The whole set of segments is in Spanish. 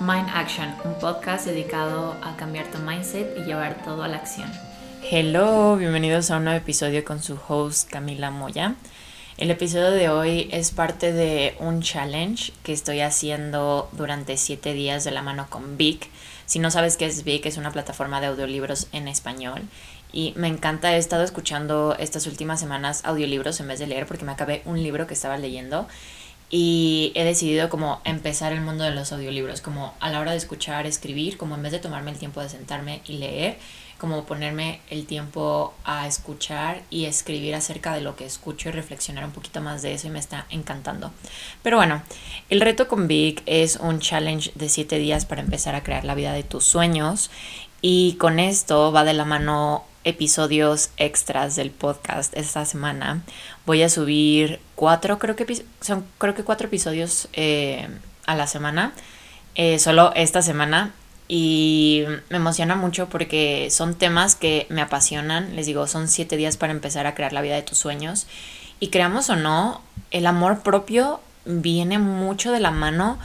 Mind Action, un podcast dedicado a cambiar tu mindset y llevar todo a la acción. Hello, bienvenidos a un nuevo episodio con su host Camila Moya. El episodio de hoy es parte de un challenge que estoy haciendo durante 7 días de la mano con Vic. Si no sabes qué es Vic, es una plataforma de audiolibros en español. Y me encanta, he estado escuchando estas últimas semanas audiolibros en vez de leer porque me acabé un libro que estaba leyendo y he decidido como empezar el mundo de los audiolibros, como a la hora de escuchar, escribir, como en vez de tomarme el tiempo de sentarme y leer, como ponerme el tiempo a escuchar y escribir acerca de lo que escucho y reflexionar un poquito más de eso y me está encantando. Pero bueno, el reto con Vic es un challenge de 7 días para empezar a crear la vida de tus sueños y con esto va de la mano episodios extras del podcast esta semana. Voy a subir cuatro, creo que son creo que cuatro episodios eh, a la semana, eh, solo esta semana. Y me emociona mucho porque son temas que me apasionan. Les digo, son siete días para empezar a crear la vida de tus sueños. Y creamos o no, el amor propio viene mucho de la mano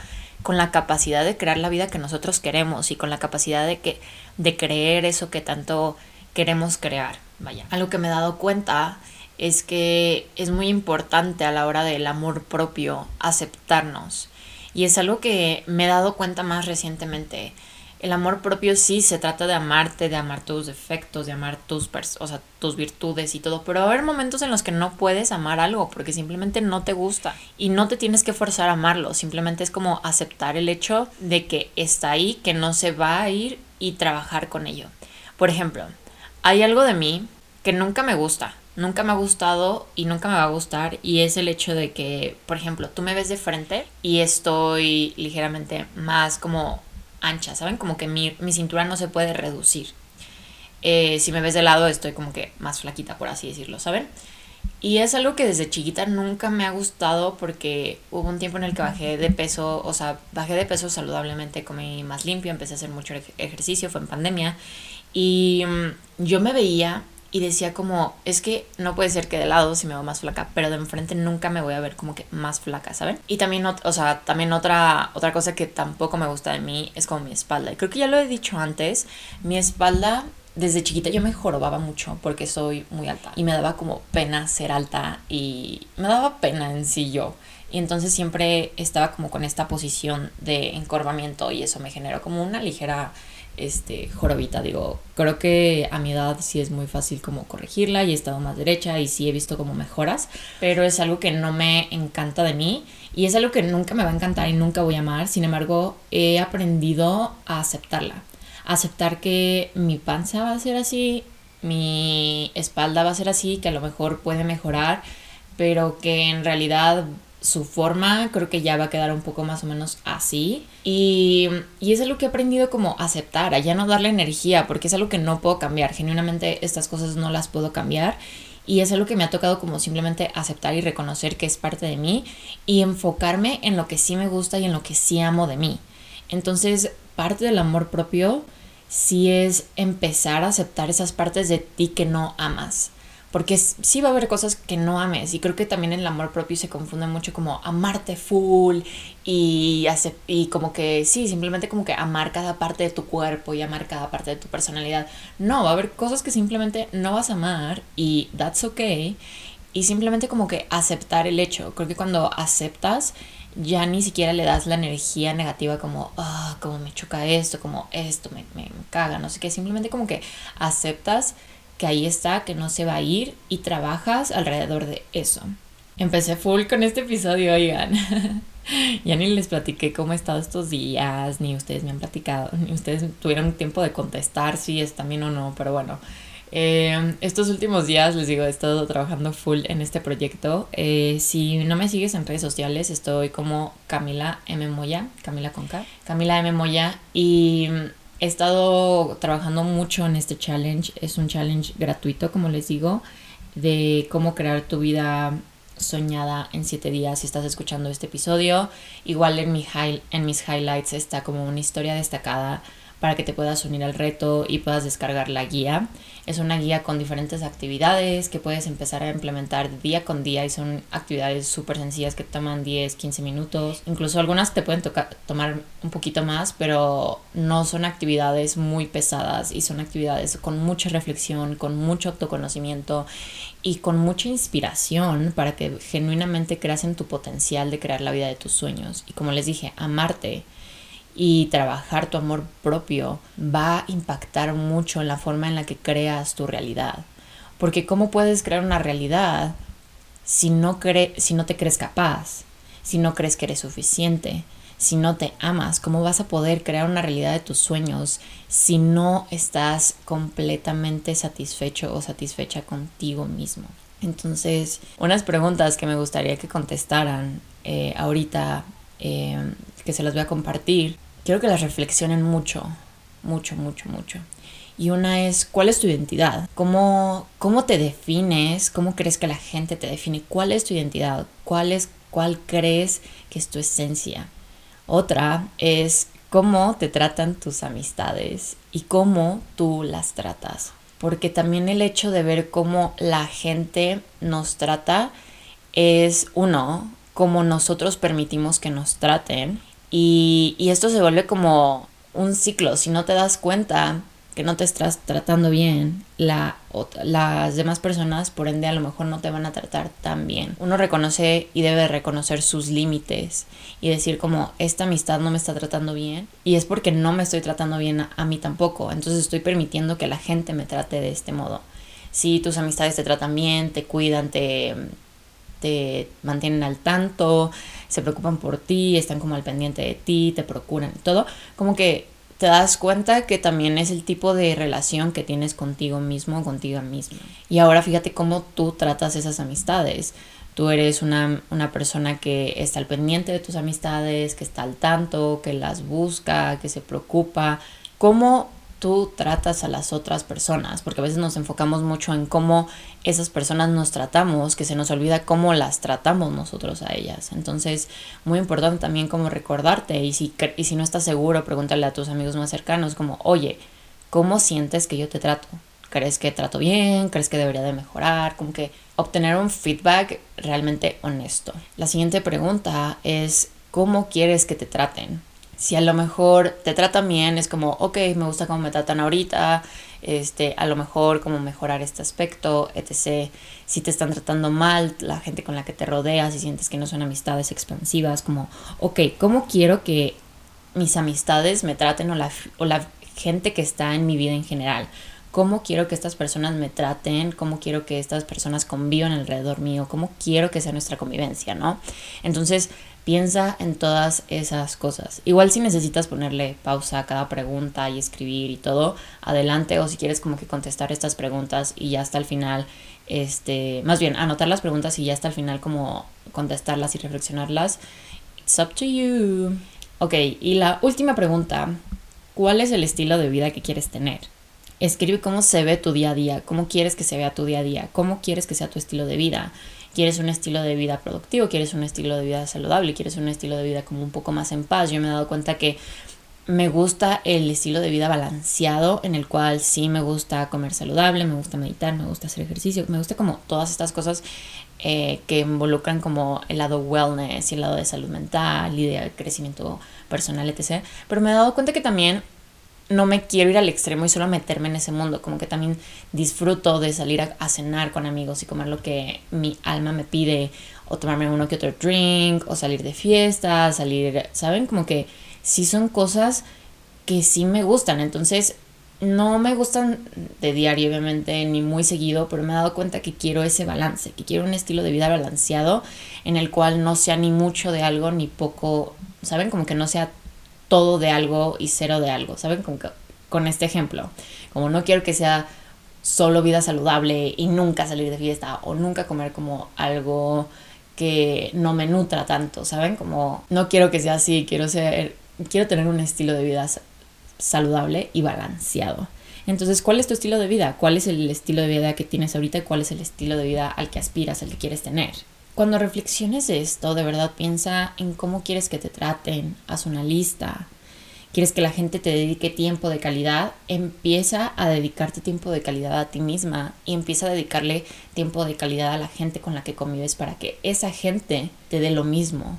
con la capacidad de crear la vida que nosotros queremos y con la capacidad de que de creer eso que tanto queremos crear. Vaya. Algo que me he dado cuenta es que es muy importante a la hora del amor propio aceptarnos. Y es algo que me he dado cuenta más recientemente. El amor propio sí se trata de amarte, de amar tus defectos, de amar tus, o sea, tus virtudes y todo, pero va a haber momentos en los que no puedes amar algo porque simplemente no te gusta y no te tienes que forzar a amarlo, simplemente es como aceptar el hecho de que está ahí, que no se va a ir y trabajar con ello. Por ejemplo, hay algo de mí que nunca me gusta, nunca me ha gustado y nunca me va a gustar y es el hecho de que, por ejemplo, tú me ves de frente y estoy ligeramente más como ancha, ¿saben? Como que mi, cintura no se puede reducir. Eh, si me ves de lado estoy como que más flaquita, por así decirlo, ¿saben? Y es algo que desde chiquita nunca me ha gustado porque hubo un tiempo en el que bajé de peso, o sea, bajé de peso saludablemente, comí más limpio, empecé a hacer mucho ejercicio, fue en pandemia y mm, yo me veía y decía como, es que no puede ser que de lado si me veo más flaca, pero de enfrente nunca me voy a ver como que más flaca, ¿saben? Y también, o sea, también otra, otra cosa que tampoco me gusta de mí es como mi espalda. Y creo que ya lo he dicho antes, mi espalda desde chiquita yo me jorobaba mucho porque soy muy alta y me daba como pena ser alta y me daba pena en sí yo. Y entonces siempre estaba como con esta posición de encorvamiento y eso me generó como una ligera este, jorobita. Digo, creo que a mi edad sí es muy fácil como corregirla y he estado más derecha y sí he visto como mejoras, pero es algo que no me encanta de mí y es algo que nunca me va a encantar y nunca voy a amar. Sin embargo, he aprendido a aceptarla. aceptar que mi panza va a ser así, mi espalda va a ser así, que a lo mejor puede mejorar, pero que en realidad su forma creo que ya va a quedar un poco más o menos así. Y, y es algo que he aprendido como aceptar, a ya no darle energía, porque es algo que no puedo cambiar. Genuinamente estas cosas no las puedo cambiar. Y es algo que me ha tocado como simplemente aceptar y reconocer que es parte de mí y enfocarme en lo que sí me gusta y en lo que sí amo de mí. Entonces, parte del amor propio sí es empezar a aceptar esas partes de ti que no amas porque sí va a haber cosas que no ames y creo que también el amor propio se confunde mucho como amarte full y, hace, y como que sí, simplemente como que amar cada parte de tu cuerpo y amar cada parte de tu personalidad. No, va a haber cosas que simplemente no vas a amar y that's okay y simplemente como que aceptar el hecho. Creo que cuando aceptas ya ni siquiera le das la energía negativa como, ah, como me choca esto, como esto me, me caga, no sé qué, simplemente como que aceptas que ahí está, que no se va a ir y trabajas alrededor de eso. Empecé full con este episodio, oigan. ya ni les platiqué cómo he estado estos días, ni ustedes me han platicado, ni ustedes tuvieron tiempo de contestar si es también o no, pero bueno. Eh, estos últimos días, les digo, he estado trabajando full en este proyecto. Eh, si no me sigues en redes sociales, estoy como Camila M. Moya, Camila Conca, Camila M. Moya, y He estado trabajando mucho en este challenge. Es un challenge gratuito, como les digo, de cómo crear tu vida soñada en 7 días si estás escuchando este episodio. Igual en, mi en mis highlights está como una historia destacada para que te puedas unir al reto y puedas descargar la guía. Es una guía con diferentes actividades que puedes empezar a implementar día con día y son actividades súper sencillas que toman 10, 15 minutos. Incluso algunas te pueden tomar un poquito más, pero no son actividades muy pesadas y son actividades con mucha reflexión, con mucho autoconocimiento y con mucha inspiración para que genuinamente creas en tu potencial de crear la vida de tus sueños. Y como les dije, amarte y trabajar tu amor propio va a impactar mucho en la forma en la que creas tu realidad. Porque ¿cómo puedes crear una realidad si no, si no te crees capaz, si no crees que eres suficiente, si no te amas? ¿Cómo vas a poder crear una realidad de tus sueños si no estás completamente satisfecho o satisfecha contigo mismo? Entonces, unas preguntas que me gustaría que contestaran eh, ahorita, eh, que se las voy a compartir, quiero que las reflexionen mucho, mucho, mucho, mucho. Y una es, ¿cuál es tu identidad? ¿Cómo, cómo te defines? ¿Cómo crees que la gente te define? ¿Cuál es tu identidad? ¿Cuál, es, ¿Cuál crees que es tu esencia? Otra es cómo te tratan tus amistades y cómo tú las tratas. Porque también el hecho de ver cómo la gente nos trata es uno, cómo nosotros permitimos que nos traten y, esto se vuelve como un ciclo. Si no te das cuenta que no te estás tratando bien, la, las demás personas, por ende, a lo mejor no te van a tratar tan bien. Uno reconoce y debe reconocer sus límites y decir como, esta amistad no me está tratando bien y es porque no me estoy tratando bien a, a mí tampoco. Entonces estoy permitiendo que la gente me trate de este modo. Si tus amistades te tratan bien, te cuidan, te, te mantienen al tanto, se preocupan por ti, están como al pendiente de ti, te procuran todo, como que te das cuenta que también es el tipo de relación que tienes contigo mismo, contigo misma. Y ahora fíjate cómo tú tratas esas amistades. Tú eres una, una persona que está al pendiente de tus amistades, que está al tanto, que las busca, que se preocupa. ¿Cómo tú tratas a las otras personas, porque a veces nos enfocamos mucho en cómo esas personas nos tratamos, que se nos olvida cómo las tratamos nosotros a ellas. Entonces, muy importante también como recordarte y si, y si no estás seguro, pregúntale a tus amigos más cercanos como, oye, ¿cómo sientes que yo te trato? ¿Crees que trato bien? ¿Crees que debería de mejorar? Como que obtener un feedback realmente honesto. La siguiente pregunta es, ¿cómo quieres que te traten? Si a lo mejor te tratan bien, es como, ok, me gusta cómo me tratan ahorita, este, a lo mejor como mejorar este aspecto, etc. Si te están tratando mal, la gente con la que te rodeas y sientes que no son amistades expansivas, como, ok, ¿cómo quiero que mis amistades me traten o la, o la gente que está en mi vida en general? ¿Cómo quiero que estas personas me traten? ¿Cómo quiero que estas personas convivan alrededor mío? ¿Cómo quiero que sea nuestra convivencia, no? Entonces, Piensa en todas esas cosas. Igual si necesitas ponerle pausa a cada pregunta y escribir y todo, adelante. O si quieres como que contestar estas preguntas y ya hasta el final, este, más bien anotar las preguntas y ya hasta el final como contestarlas y reflexionarlas. It's up to you. Ok, y la última pregunta. ¿Cuál es el estilo de vida que quieres tener? Escribe cómo se ve tu día a día, cómo quieres que se vea tu día a día, cómo quieres que sea tu estilo de vida quieres un estilo de vida productivo, quieres un estilo de vida saludable, quieres un estilo de vida como un poco más en paz. Yo me he dado cuenta que me gusta el estilo de vida balanceado en el cual sí me gusta comer saludable, me gusta meditar, me gusta hacer ejercicio, me gusta como todas estas cosas eh, que involucran como el lado wellness y el lado de salud mental y de crecimiento personal, etc. Pero me he dado cuenta que también no me quiero ir al extremo y solo meterme en ese mundo, como que también disfruto de salir a, cenar con amigos y comer lo que mi alma me pide, o tomarme uno que otro drink, o salir de fiesta, salir, ¿saben? Como que sí son cosas que sí me gustan, entonces no me gustan de diario, obviamente, ni muy seguido, pero me he dado cuenta que quiero ese balance, que quiero un estilo de vida balanceado en el cual no sea ni mucho de algo ni poco, ¿saben? Como que no sea todo de algo y cero de algo, ¿saben? Como con este ejemplo, como no quiero que sea solo vida saludable y nunca salir de fiesta o nunca comer como algo que no me nutra tanto, ¿saben? Como no quiero que sea así, quiero ser quiero tener un estilo de vida saludable y balanceado. Entonces, ¿cuál es tu estilo de vida? ¿Cuál es el estilo de vida que tienes ahorita y cuál es el estilo de vida al que aspiras, al que quieres tener? Cuando reflexiones esto, de verdad piensa en cómo quieres que te traten, haz una lista. quieres que la gente te dedique tiempo de calidad, empieza a dedicarte tiempo de calidad a ti misma y empieza a dedicarle tiempo de calidad a la gente con la que convives para que esa gente te dé lo mismo.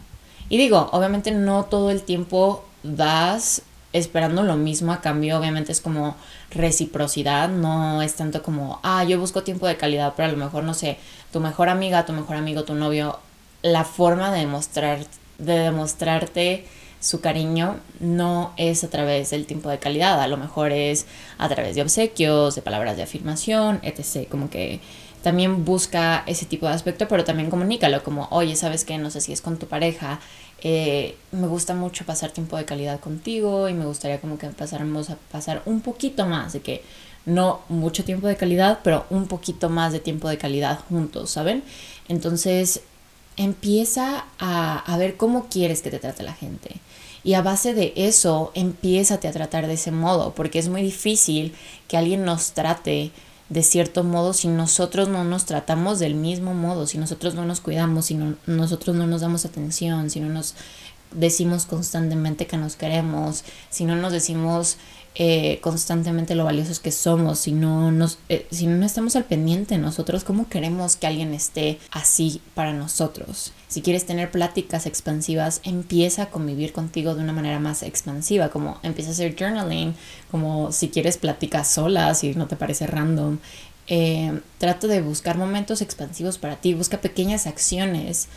Y digo, obviamente no todo el tiempo das esperando lo mismo a cambio, obviamente es como reciprocidad, no es tanto como, ah, yo busco tiempo de calidad, pero a lo mejor, no sé, tu mejor amiga, tu mejor amigo, tu novio, la forma de demostrar, de demostrarte su cariño no es a través del tiempo de calidad, a lo mejor es a través de obsequios, de palabras de afirmación, etc. Como que también busca ese tipo de aspecto, pero también comunícalo como, oye, sabes que no sé si es con tu pareja, eh, me gusta mucho pasar tiempo de calidad contigo y me gustaría como que pasáramos a pasar un poquito más, de que no mucho tiempo de calidad, pero un poquito más de tiempo de calidad juntos, ¿saben? Entonces empieza a, a ver cómo quieres que te trate la gente. Y a base de eso, empiézate a tratar de ese modo, porque es muy difícil que alguien nos trate de cierto modo si nosotros no nos tratamos del mismo modo, si nosotros no nos cuidamos, si nosotros no nos damos atención, si no nos decimos constantemente que nos queremos, si no nos decimos eh, constantemente lo valiosos que somos, si no, nos, eh, si no estamos al pendiente nosotros, ¿cómo queremos que alguien esté así para nosotros? Si quieres tener pláticas expansivas, empieza a convivir contigo de una manera más expansiva, como empieza a hacer journaling, como si quieres pláticas solas y no te parece random. Eh, trata de buscar momentos expansivos para ti, busca pequeñas acciones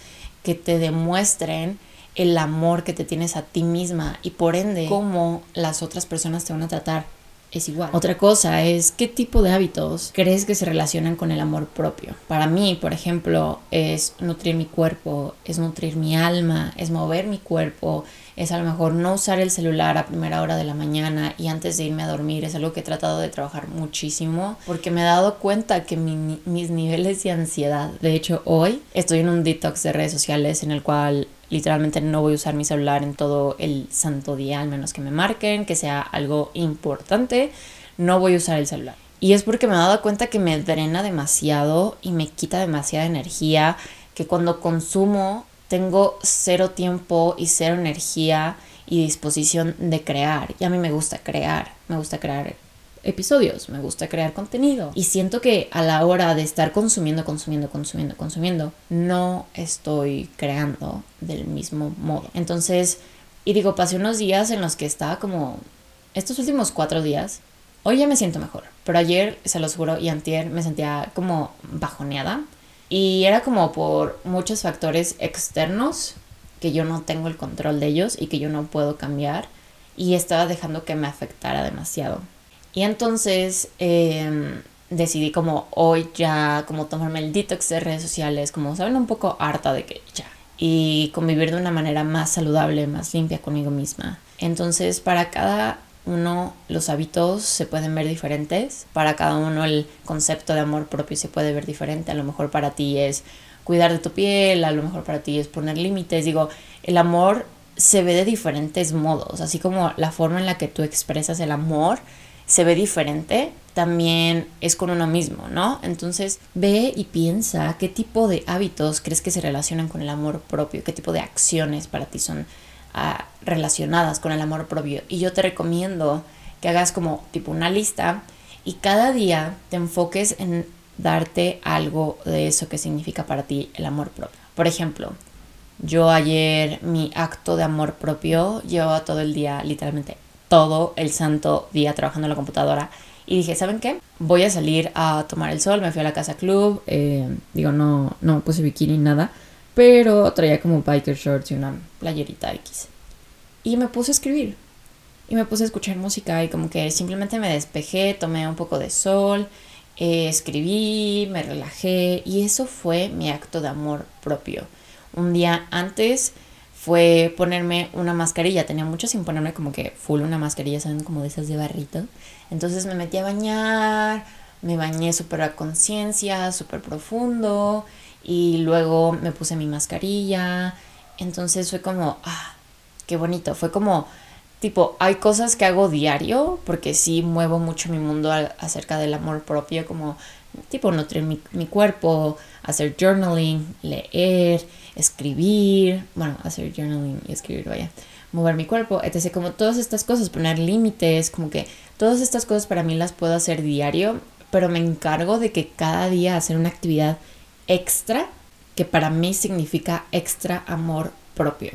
que te demuestren el amor que te tienes a ti misma y por ende cómo las otras personas te van a tratar es igual. Otra cosa es qué tipo de hábitos crees que se relacionan con el amor propio. Para mí, por ejemplo, es nutrir mi cuerpo, es nutrir mi alma, es mover mi cuerpo, es a lo mejor no usar el celular a primera hora de la mañana y antes de irme a dormir. Es algo que he tratado de trabajar muchísimo porque me he dado cuenta que mis niveles de ansiedad, de hecho hoy estoy en un detox de redes sociales en el cual literalmente no voy a usar mi celular en todo el santo día, al menos que me marquen, que sea algo importante, no voy a usar el celular. Y es porque me he dado cuenta que me drena demasiado y me quita demasiada energía, que cuando consumo tengo cero tiempo y cero energía y disposición de crear. Y a mí me gusta crear, me gusta crear episodios, me gusta crear contenido. Y siento que a la hora de estar consumiendo, consumiendo, consumiendo, consumiendo, no estoy creando del mismo modo. Entonces, y digo, pasé unos días en los que estaba como, estos últimos cuatro días, hoy ya me siento mejor, pero ayer, se los juro, y antier me sentía como bajoneada. Y era como por muchos factores externos que yo no tengo el control de ellos y que yo no puedo cambiar. Y estaba dejando que me afectara demasiado. Y entonces em, decidí como hoy ya como tomarme el detox de redes sociales, como saben un poco harta de que ya. Y convivir de una manera más saludable, más limpia conmigo misma. Entonces para cada uno los hábitos se pueden ver diferentes, para cada uno el concepto de amor propio se puede ver diferente. A lo mejor para ti es cuidar de tu piel, a lo mejor para ti es poner límites. Digo, el amor se ve de diferentes modos, así como la forma en la que tú expresas el amor se ve diferente, también es con uno mismo, ¿no? Entonces ve y piensa qué tipo de hábitos crees que se relacionan con el amor propio, qué tipo de acciones para ti son ah, relacionadas con el amor propio. Y yo te recomiendo que hagas como tipo una lista y cada día te enfoques en darte algo de eso que significa para ti el amor propio. Por ejemplo, yo ayer mi acto de amor propio llevaba todo el día literalmente todo el santo día trabajando en la computadora. Y dije, ¿saben qué? Voy a salir a tomar el sol. Me fui a la casa club. Eh, digo, no, no puse bikini ni nada. Pero traía como biker shorts y una playerita X. Y me puse a escribir. Y me puse a escuchar música y como que simplemente me despejé, tomé un poco de sol, eh, escribí, me relajé. Y eso fue mi acto de amor propio. Un día antes fue ponerme una mascarilla. Tenía mucho sin ponerme como que full una mascarilla, ¿saben? Como de esas de barrito. Entonces me metí a bañar, me bañé súper a conciencia, súper profundo. Y luego me puse mi mascarilla. Entonces fue como, ah, qué bonito. Fue como, tipo, hay cosas que hago diario, porque sí muevo mucho mi mundo acerca del amor propio, como, tipo, nutrir mi, mi cuerpo, hacer journaling, leer escribir, bueno, hacer journaling y escribir, vaya. mover mi cuerpo, etc. Como todas estas cosas, poner límites, como que todas estas cosas para mí las puedo hacer diario, pero me encargo de que cada día hacer una actividad extra que para mí significa extra amor propio.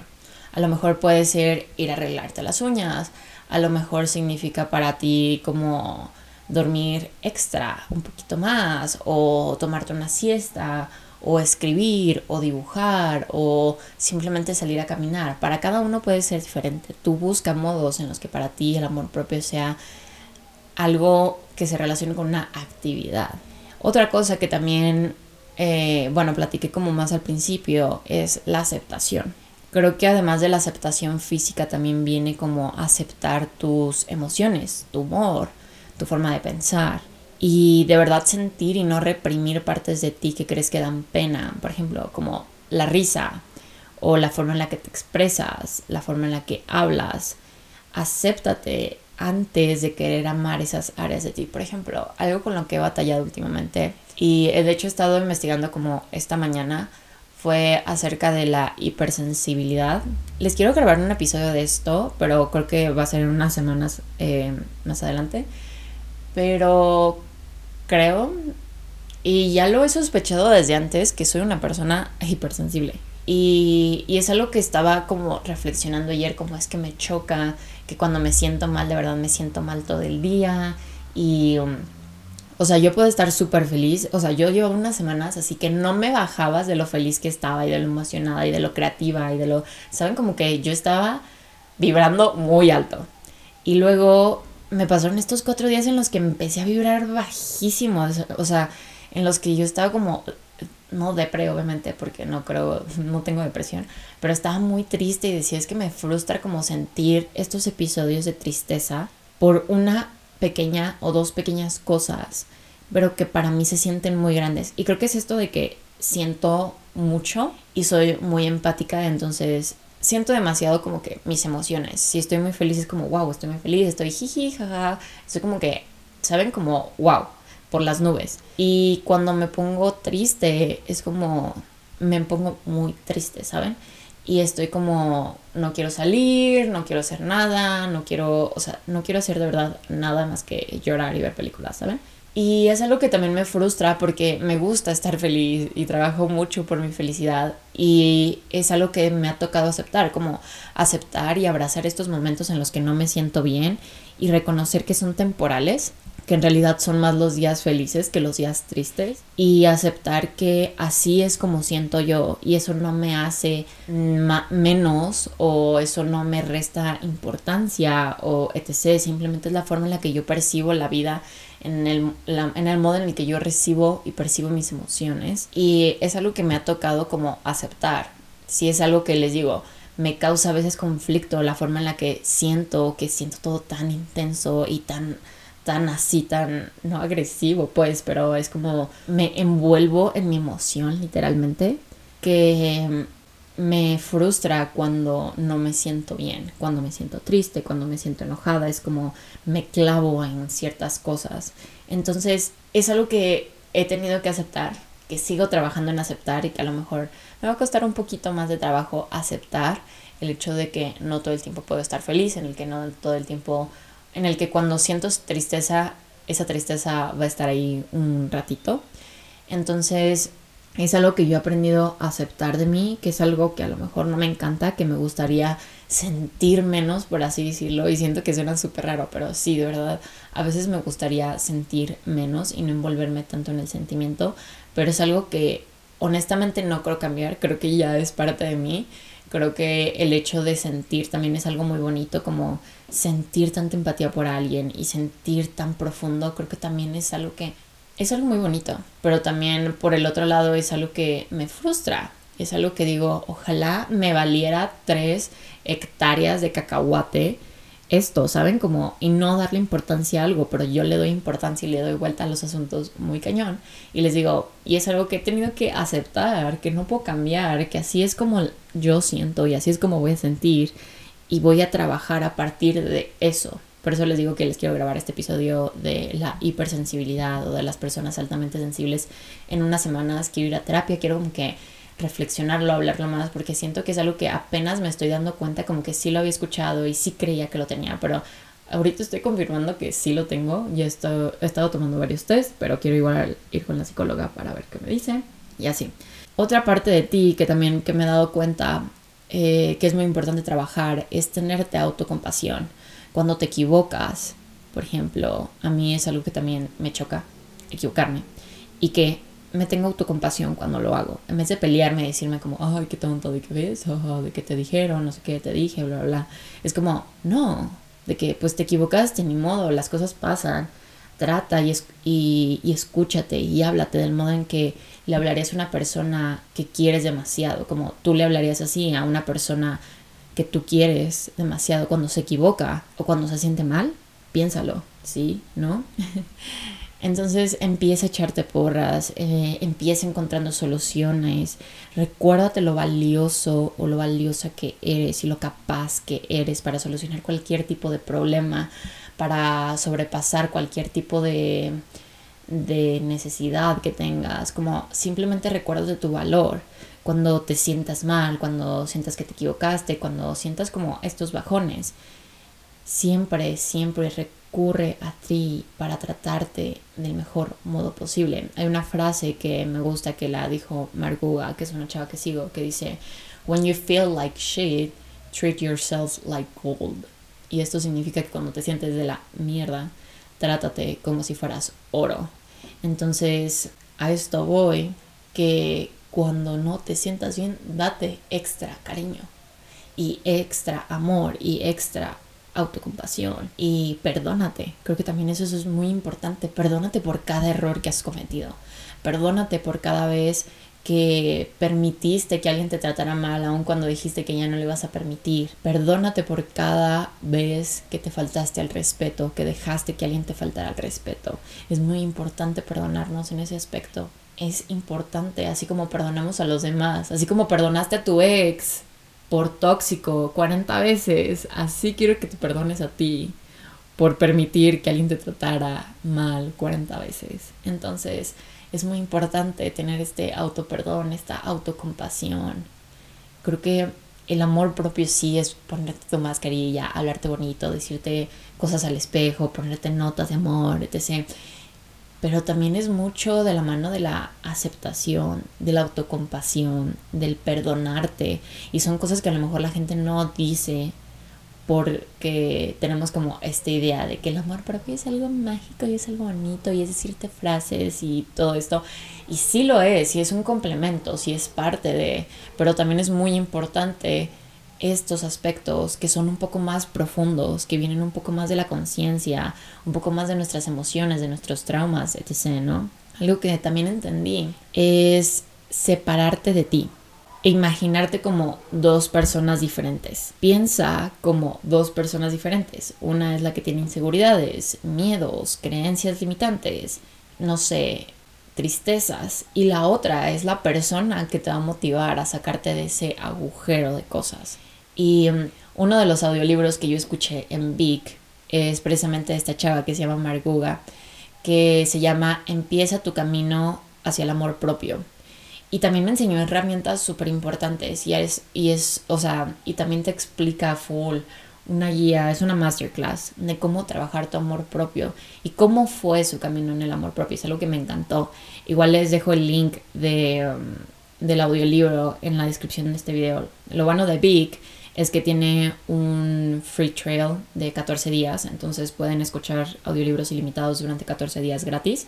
A lo mejor puede ser ir a arreglarte las uñas, a lo mejor significa para ti como dormir extra un poquito más o tomarte una siesta o escribir o dibujar o simplemente salir a caminar. Para cada uno puede ser diferente. Tú busca modos en los que para ti el amor propio sea algo que se relacione con una actividad. Otra cosa que también, eh, bueno, platiqué como más al principio es la aceptación. Creo que además de la aceptación física también viene como aceptar tus emociones, tu humor, tu forma de pensar y de verdad sentir y no reprimir partes de ti que crees que dan pena, por ejemplo, como la risa o la forma en la que te expresas, la forma en la que hablas. Acéptate antes de querer amar esas áreas de ti. Por ejemplo, algo con lo que he batallado últimamente y de hecho he estado investigando como esta mañana fue acerca de la hipersensibilidad. Les quiero grabar un episodio de esto, pero creo que va a ser en unas semanas eh, más adelante pero creo, y ya lo he sospechado desde antes, que soy una persona hipersensible. Y, y, es algo que estaba como reflexionando ayer, como es que me choca, que cuando me siento mal, de verdad me siento mal todo el día. Y, um, o sea, yo puedo estar súper feliz. O sea, yo llevo unas semanas así que no me bajabas de lo feliz que estaba y de lo emocionada y de lo creativa y de lo, ¿saben? Como que yo estaba vibrando muy alto. Y luego me pasaron estos cuatro días en los que empecé a vibrar bajísimo, o sea, en los que yo estaba como, no depre obviamente, porque no creo, no tengo depresión, pero estaba muy triste y decía, es que me frustra como sentir estos episodios de tristeza por una pequeña o dos pequeñas cosas, pero que para mí se sienten muy grandes. Y creo que es esto de que siento mucho y soy muy empática, entonces siento demasiado como que mis emociones. Si estoy muy feliz es como, wow, estoy muy feliz, estoy jiji, jaja. Estoy como que, ¿saben? Como, wow, por las nubes. Y cuando me pongo triste es como, me pongo muy triste, ¿saben? Y estoy como, no quiero salir, no quiero hacer nada, no quiero, o sea, no quiero hacer de verdad nada más que llorar y ver películas, ¿saben? Y es algo que también me frustra porque me gusta estar feliz y trabajo mucho por mi felicidad y es algo que me ha tocado aceptar, como aceptar y abrazar estos momentos en los que no me siento bien y reconocer que son temporales, que en realidad son más los días felices que los días tristes y aceptar que así es como siento yo y eso no me hace menos o eso no me resta importancia o etc. Simplemente es la forma en la que yo percibo la vida en el, en el modo en el que yo recibo y percibo mis emociones. Y es algo que me ha tocado como aceptar. Si es algo que les digo, me causa a veces conflicto la forma en la que siento, que siento todo tan intenso y tan tan así, tan, no agresivo pues, pero es como me envuelvo en mi emoción literalmente, que me frustra cuando no me siento bien, cuando me siento triste, cuando me siento enojada, es como me clavo en ciertas cosas. Entonces es algo que he tenido que aceptar, que sigo trabajando en aceptar y que a lo mejor me va a costar un poquito más de trabajo aceptar el hecho de que no todo el tiempo puedo estar feliz, en el que no todo el tiempo, en el que cuando siento tristeza, esa tristeza va a estar ahí un ratito. Entonces es algo que yo he aprendido a aceptar de mí, que es algo que a lo mejor no me encanta, que me gustaría sentir menos, por así decirlo, y siento que suena súper raro, pero sí, de verdad, a veces me gustaría sentir menos y no envolverme tanto en el sentimiento, pero es algo que honestamente no creo cambiar, creo que ya es parte de mí, creo que el hecho de sentir también es algo muy bonito, como sentir tanta empatía por alguien y sentir tan profundo, creo que también es algo que es algo muy bonito, pero también por el otro lado es algo que me frustra. Es algo que digo, ojalá me valiera tres hectáreas de cacahuate esto, ¿saben? Como, y no darle importancia a algo, pero yo le doy importancia y le doy vuelta a los asuntos muy cañón. Y les digo, y es algo que he tenido que aceptar, que no puedo cambiar, que así es como yo siento y así es como voy a sentir y voy a trabajar a partir de eso. Por eso les digo que les quiero grabar este episodio de la hipersensibilidad o de las personas altamente sensibles en unas semanas. Quiero ir a terapia, quiero como que reflexionarlo, hablarlo más, porque siento que es algo que apenas me estoy dando cuenta, como que sí lo había escuchado y sí creía que lo tenía, pero ahorita estoy confirmando que sí lo tengo. Ya he estado, tomando varios test, pero quiero igual ir con la psicóloga para ver qué me dice y así. Otra parte de ti que también que me he dado cuenta eh, que es muy importante trabajar es tenerte autocompasión. Cuando te equivocas, por ejemplo, a mí es algo que también me choca, equivocarme. Y que me tengo autocompasión cuando lo hago. En vez de pelearme y decirme como, ay, qué tonto, de qué ves, de qué te dijeron, no sé qué te dije, bla, bla, bla. Es como, no, de que pues te equivocaste, ni modo, las cosas pasan. Trata y, y, y escúchate y háblate del modo en que le hablarías a una persona que quieres demasiado, como tú le hablarías así a una persona que tú quieres demasiado cuando se equivoca o cuando se siente mal, piénsalo, ¿sí? ¿No? Entonces empieza a echarte porras, eh, empieza encontrando soluciones, recuérdate lo valioso o lo valiosa que eres y lo capaz que eres para solucionar cualquier tipo de problema, para sobrepasar cualquier tipo de, de necesidad que tengas, como simplemente recuerdos de tu valor cuando te sientas mal, cuando sientas que te equivocaste, cuando sientas como estos bajones. Siempre, siempre recurre a ti para tratarte del mejor modo posible. Hay una frase que me gusta que la dijo Marguga, que es una chava que sigo, que dice, When you feel like shit, treat yourself like gold. Y esto significa que cuando te sientes de la mierda, trátate como si fueras oro. Entonces, a esto voy, que cuando no te sientas bien, date extra cariño y extra amor y extra autocompasión y perdónate. Creo que también eso, es muy importante. Perdónate por cada error que has cometido. Perdónate por cada vez que permitiste que alguien te tratara mal, aun cuando dijiste que ya no le ibas a permitir. Perdónate por cada vez que te faltaste al respeto, que dejaste que alguien te faltara al respeto. Es muy importante perdonarnos en ese aspecto. Es importante, así como perdonamos a los demás, así como perdonaste a tu ex, por tóxico 40 veces, así quiero que te perdones a ti por permitir que alguien te tratara mal 40 veces. Entonces es muy importante tener este autoperdón, esta autocompasión. Creo que el amor propio sí es ponerte tu mascarilla, hablarte bonito, decirte cosas al espejo, ponerte notas de amor, etc pero también es mucho de la mano de la aceptación, de la autocompasión, del perdonarte. Y son cosas que a lo mejor la gente no dice porque tenemos como esta idea de que el amor propio es algo mágico y es algo bonito y es decirte frases y todo esto. Y sí lo es, y es un complemento, sí es parte de, pero también es muy importante estos aspectos que son un poco más profundos, que vienen un poco más de la conciencia, un poco más de nuestras emociones, de nuestros traumas, etc., ¿no? Algo que también entendí es separarte de ti e imaginarte como dos personas diferentes. Piensa como dos personas diferentes. Una es la que tiene inseguridades, miedos, creencias limitantes, no sé, tristezas. Y la otra es la persona que te va a motivar a sacarte de ese agujero de cosas. Y um, uno de los audiolibros que yo escuché en Vic es precisamente esta chava que se llama Marguga, que se llama Empieza tu camino hacia el amor propio. Y también me enseñó herramientas súper importantes y es, y es, o sea, y también te explica full una guía, es una masterclass de cómo trabajar tu amor propio y cómo fue su camino en el amor propio. Es algo que me encantó. Igual les dejo el link de, um, del audiolibro en la descripción de este video. Lo bueno de Vic es que tiene un free trail de 14 días, entonces pueden escuchar audiolibros ilimitados durante 14 días gratis.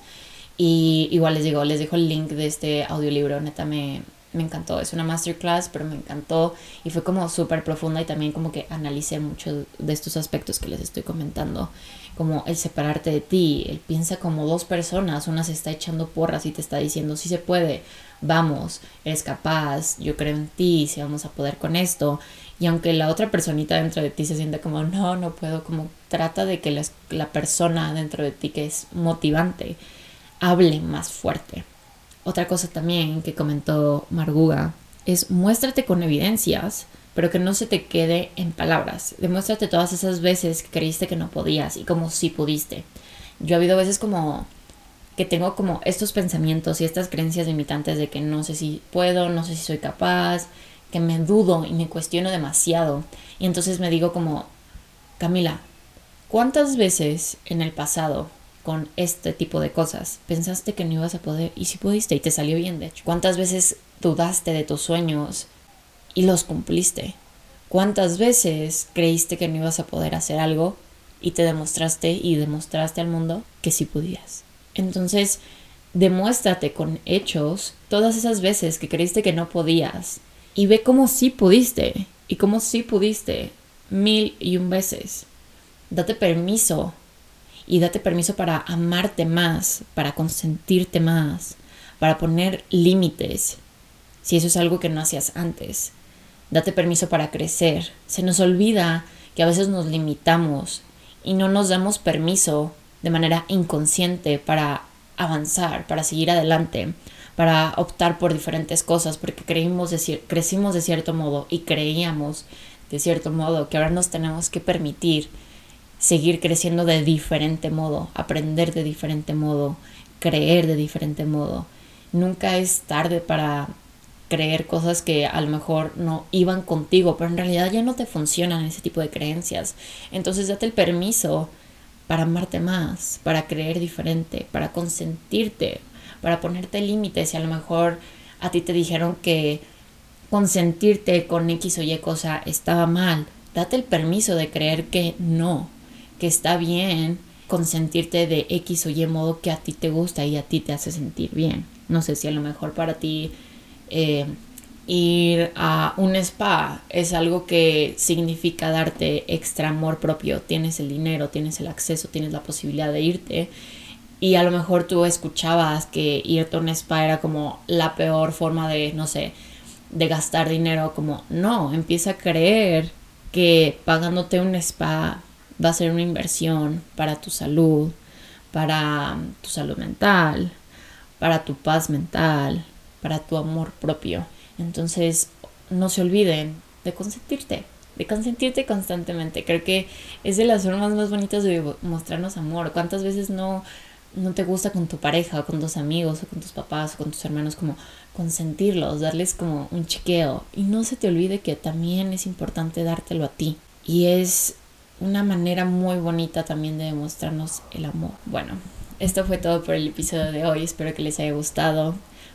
Y igual les digo, les dejo el link de este audiolibro, neta me, me encantó. Es una masterclass, pero me encantó y fue como súper profunda y también como que analicé mucho de estos aspectos que les estoy comentando, como el separarte de ti, el piensa como dos personas, una se está echando porras y te está diciendo, sí se puede, vamos, eres capaz, yo creo en ti, si vamos a poder con esto. Y aunque la otra personita dentro de ti se sienta como, no, no puedo, como trata de que la, la persona dentro de ti que es motivante hable más fuerte. Otra cosa también que comentó Marguga es muéstrate con evidencias, pero que no se te quede en palabras. Demuéstrate todas esas veces que creíste que no podías y como sí pudiste. Yo ha habido veces como que tengo como estos pensamientos y estas creencias limitantes de que no sé si puedo, no sé si soy capaz, que me dudo y me cuestiono demasiado. Y entonces me digo como, Camila, ¿cuántas veces en el pasado con este tipo de cosas pensaste que no ibas a poder y si pudiste y te salió bien de hecho? ¿Cuántas veces dudaste de tus sueños y los cumpliste? ¿Cuántas veces creíste que no ibas a poder hacer algo y te demostraste y demostraste al mundo que sí podías? Entonces, demuéstrate con hechos todas esas veces que creíste que no podías y ve cómo sí pudiste y cómo sí pudiste mil y un veces. Date permiso y date permiso para amarte más, para consentirte más, para poner límites, si eso es algo que no hacías antes. Date permiso para crecer. Se nos olvida que a veces nos limitamos y no nos damos permiso de manera inconsciente para avanzar, para seguir adelante, para optar por diferentes cosas, porque creímos crecimos de cierto modo y creíamos de cierto modo que ahora nos tenemos que permitir seguir creciendo de diferente modo, aprender de diferente modo, creer de diferente modo. Nunca es tarde para creer cosas que a lo mejor no iban contigo, pero en realidad ya no te funcionan ese tipo de creencias. Entonces date el permiso para amarte más, para creer diferente, para consentirte, para ponerte límites y a lo mejor a ti te dijeron que consentirte con X o Y cosa estaba mal. Date el permiso de creer que no, que está bien consentirte de X o Y modo que a ti te gusta y a ti te hace sentir bien. No sé si a lo mejor para ti eh, ir a un spa es algo que significa darte extra amor propio. Tienes el dinero, tienes el acceso, tienes la posibilidad de irte. Y a lo mejor tú escuchabas que irte a un spa era como la peor forma de, no sé, de gastar dinero. Como, no, empieza a creer que pagándote un spa va a ser una inversión para tu salud, para tu salud mental, para tu paz mental, para tu amor propio. Entonces, no se olviden de consentirte, de consentirte constantemente. Creo que es de las formas más bonitas de mostrarnos amor. ¿Cuántas veces no, no te gusta con tu pareja, o con tus amigos, o con tus papás, o con tus hermanos, como consentirlos, darles como un chiqueo? Y no se te olvide que también es importante dártelo a ti. Y es una manera muy bonita también de demostrarnos el amor. Bueno, esto fue todo por el episodio de hoy. Espero que les haya gustado.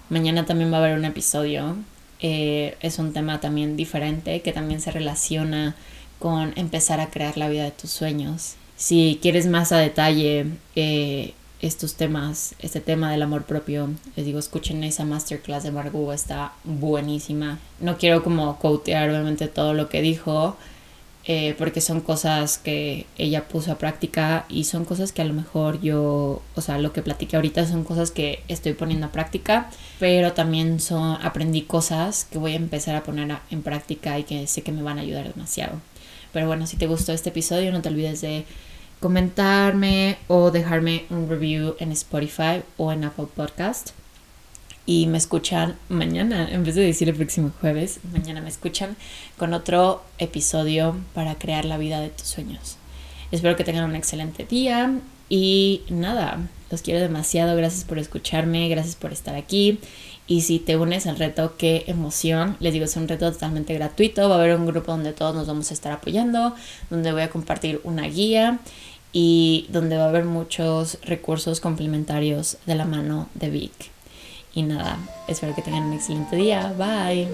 Mañana también va a haber un episodio eh, es un tema también diferente que también se relaciona con empezar a crear la vida de tus sueños. Si quieres más a detalle eh, estos temas, este tema del amor propio, les digo, escuchen esa masterclass de Margot, está buenísima. No quiero como quotear obviamente todo lo que dijo, eh, porque son cosas que ella puso a práctica y son cosas que a lo mejor yo, o sea, lo que platiqué ahorita son cosas que estoy poniendo a práctica, pero también son, aprendí cosas que voy a empezar a poner en práctica y que sé que me van a ayudar demasiado. Pero bueno, si te gustó este episodio, no te olvides de comentarme o dejarme un review en Spotify o en Apple Podcast y me escuchan mañana, en vez de decir el próximo jueves, mañana me escuchan con otro episodio para crear la vida de tus sueños. Espero que tengan un excelente día y nada, los quiero demasiado, gracias por escucharme, gracias por estar aquí. Y si te unes al reto, qué emoción. Les digo, es un reto totalmente gratuito. Va a haber un grupo donde todos nos vamos a estar apoyando, donde voy a compartir una guía y donde va a haber muchos recursos complementarios de la mano de Vic. Y nada, espero que tengan un excelente día. Bye.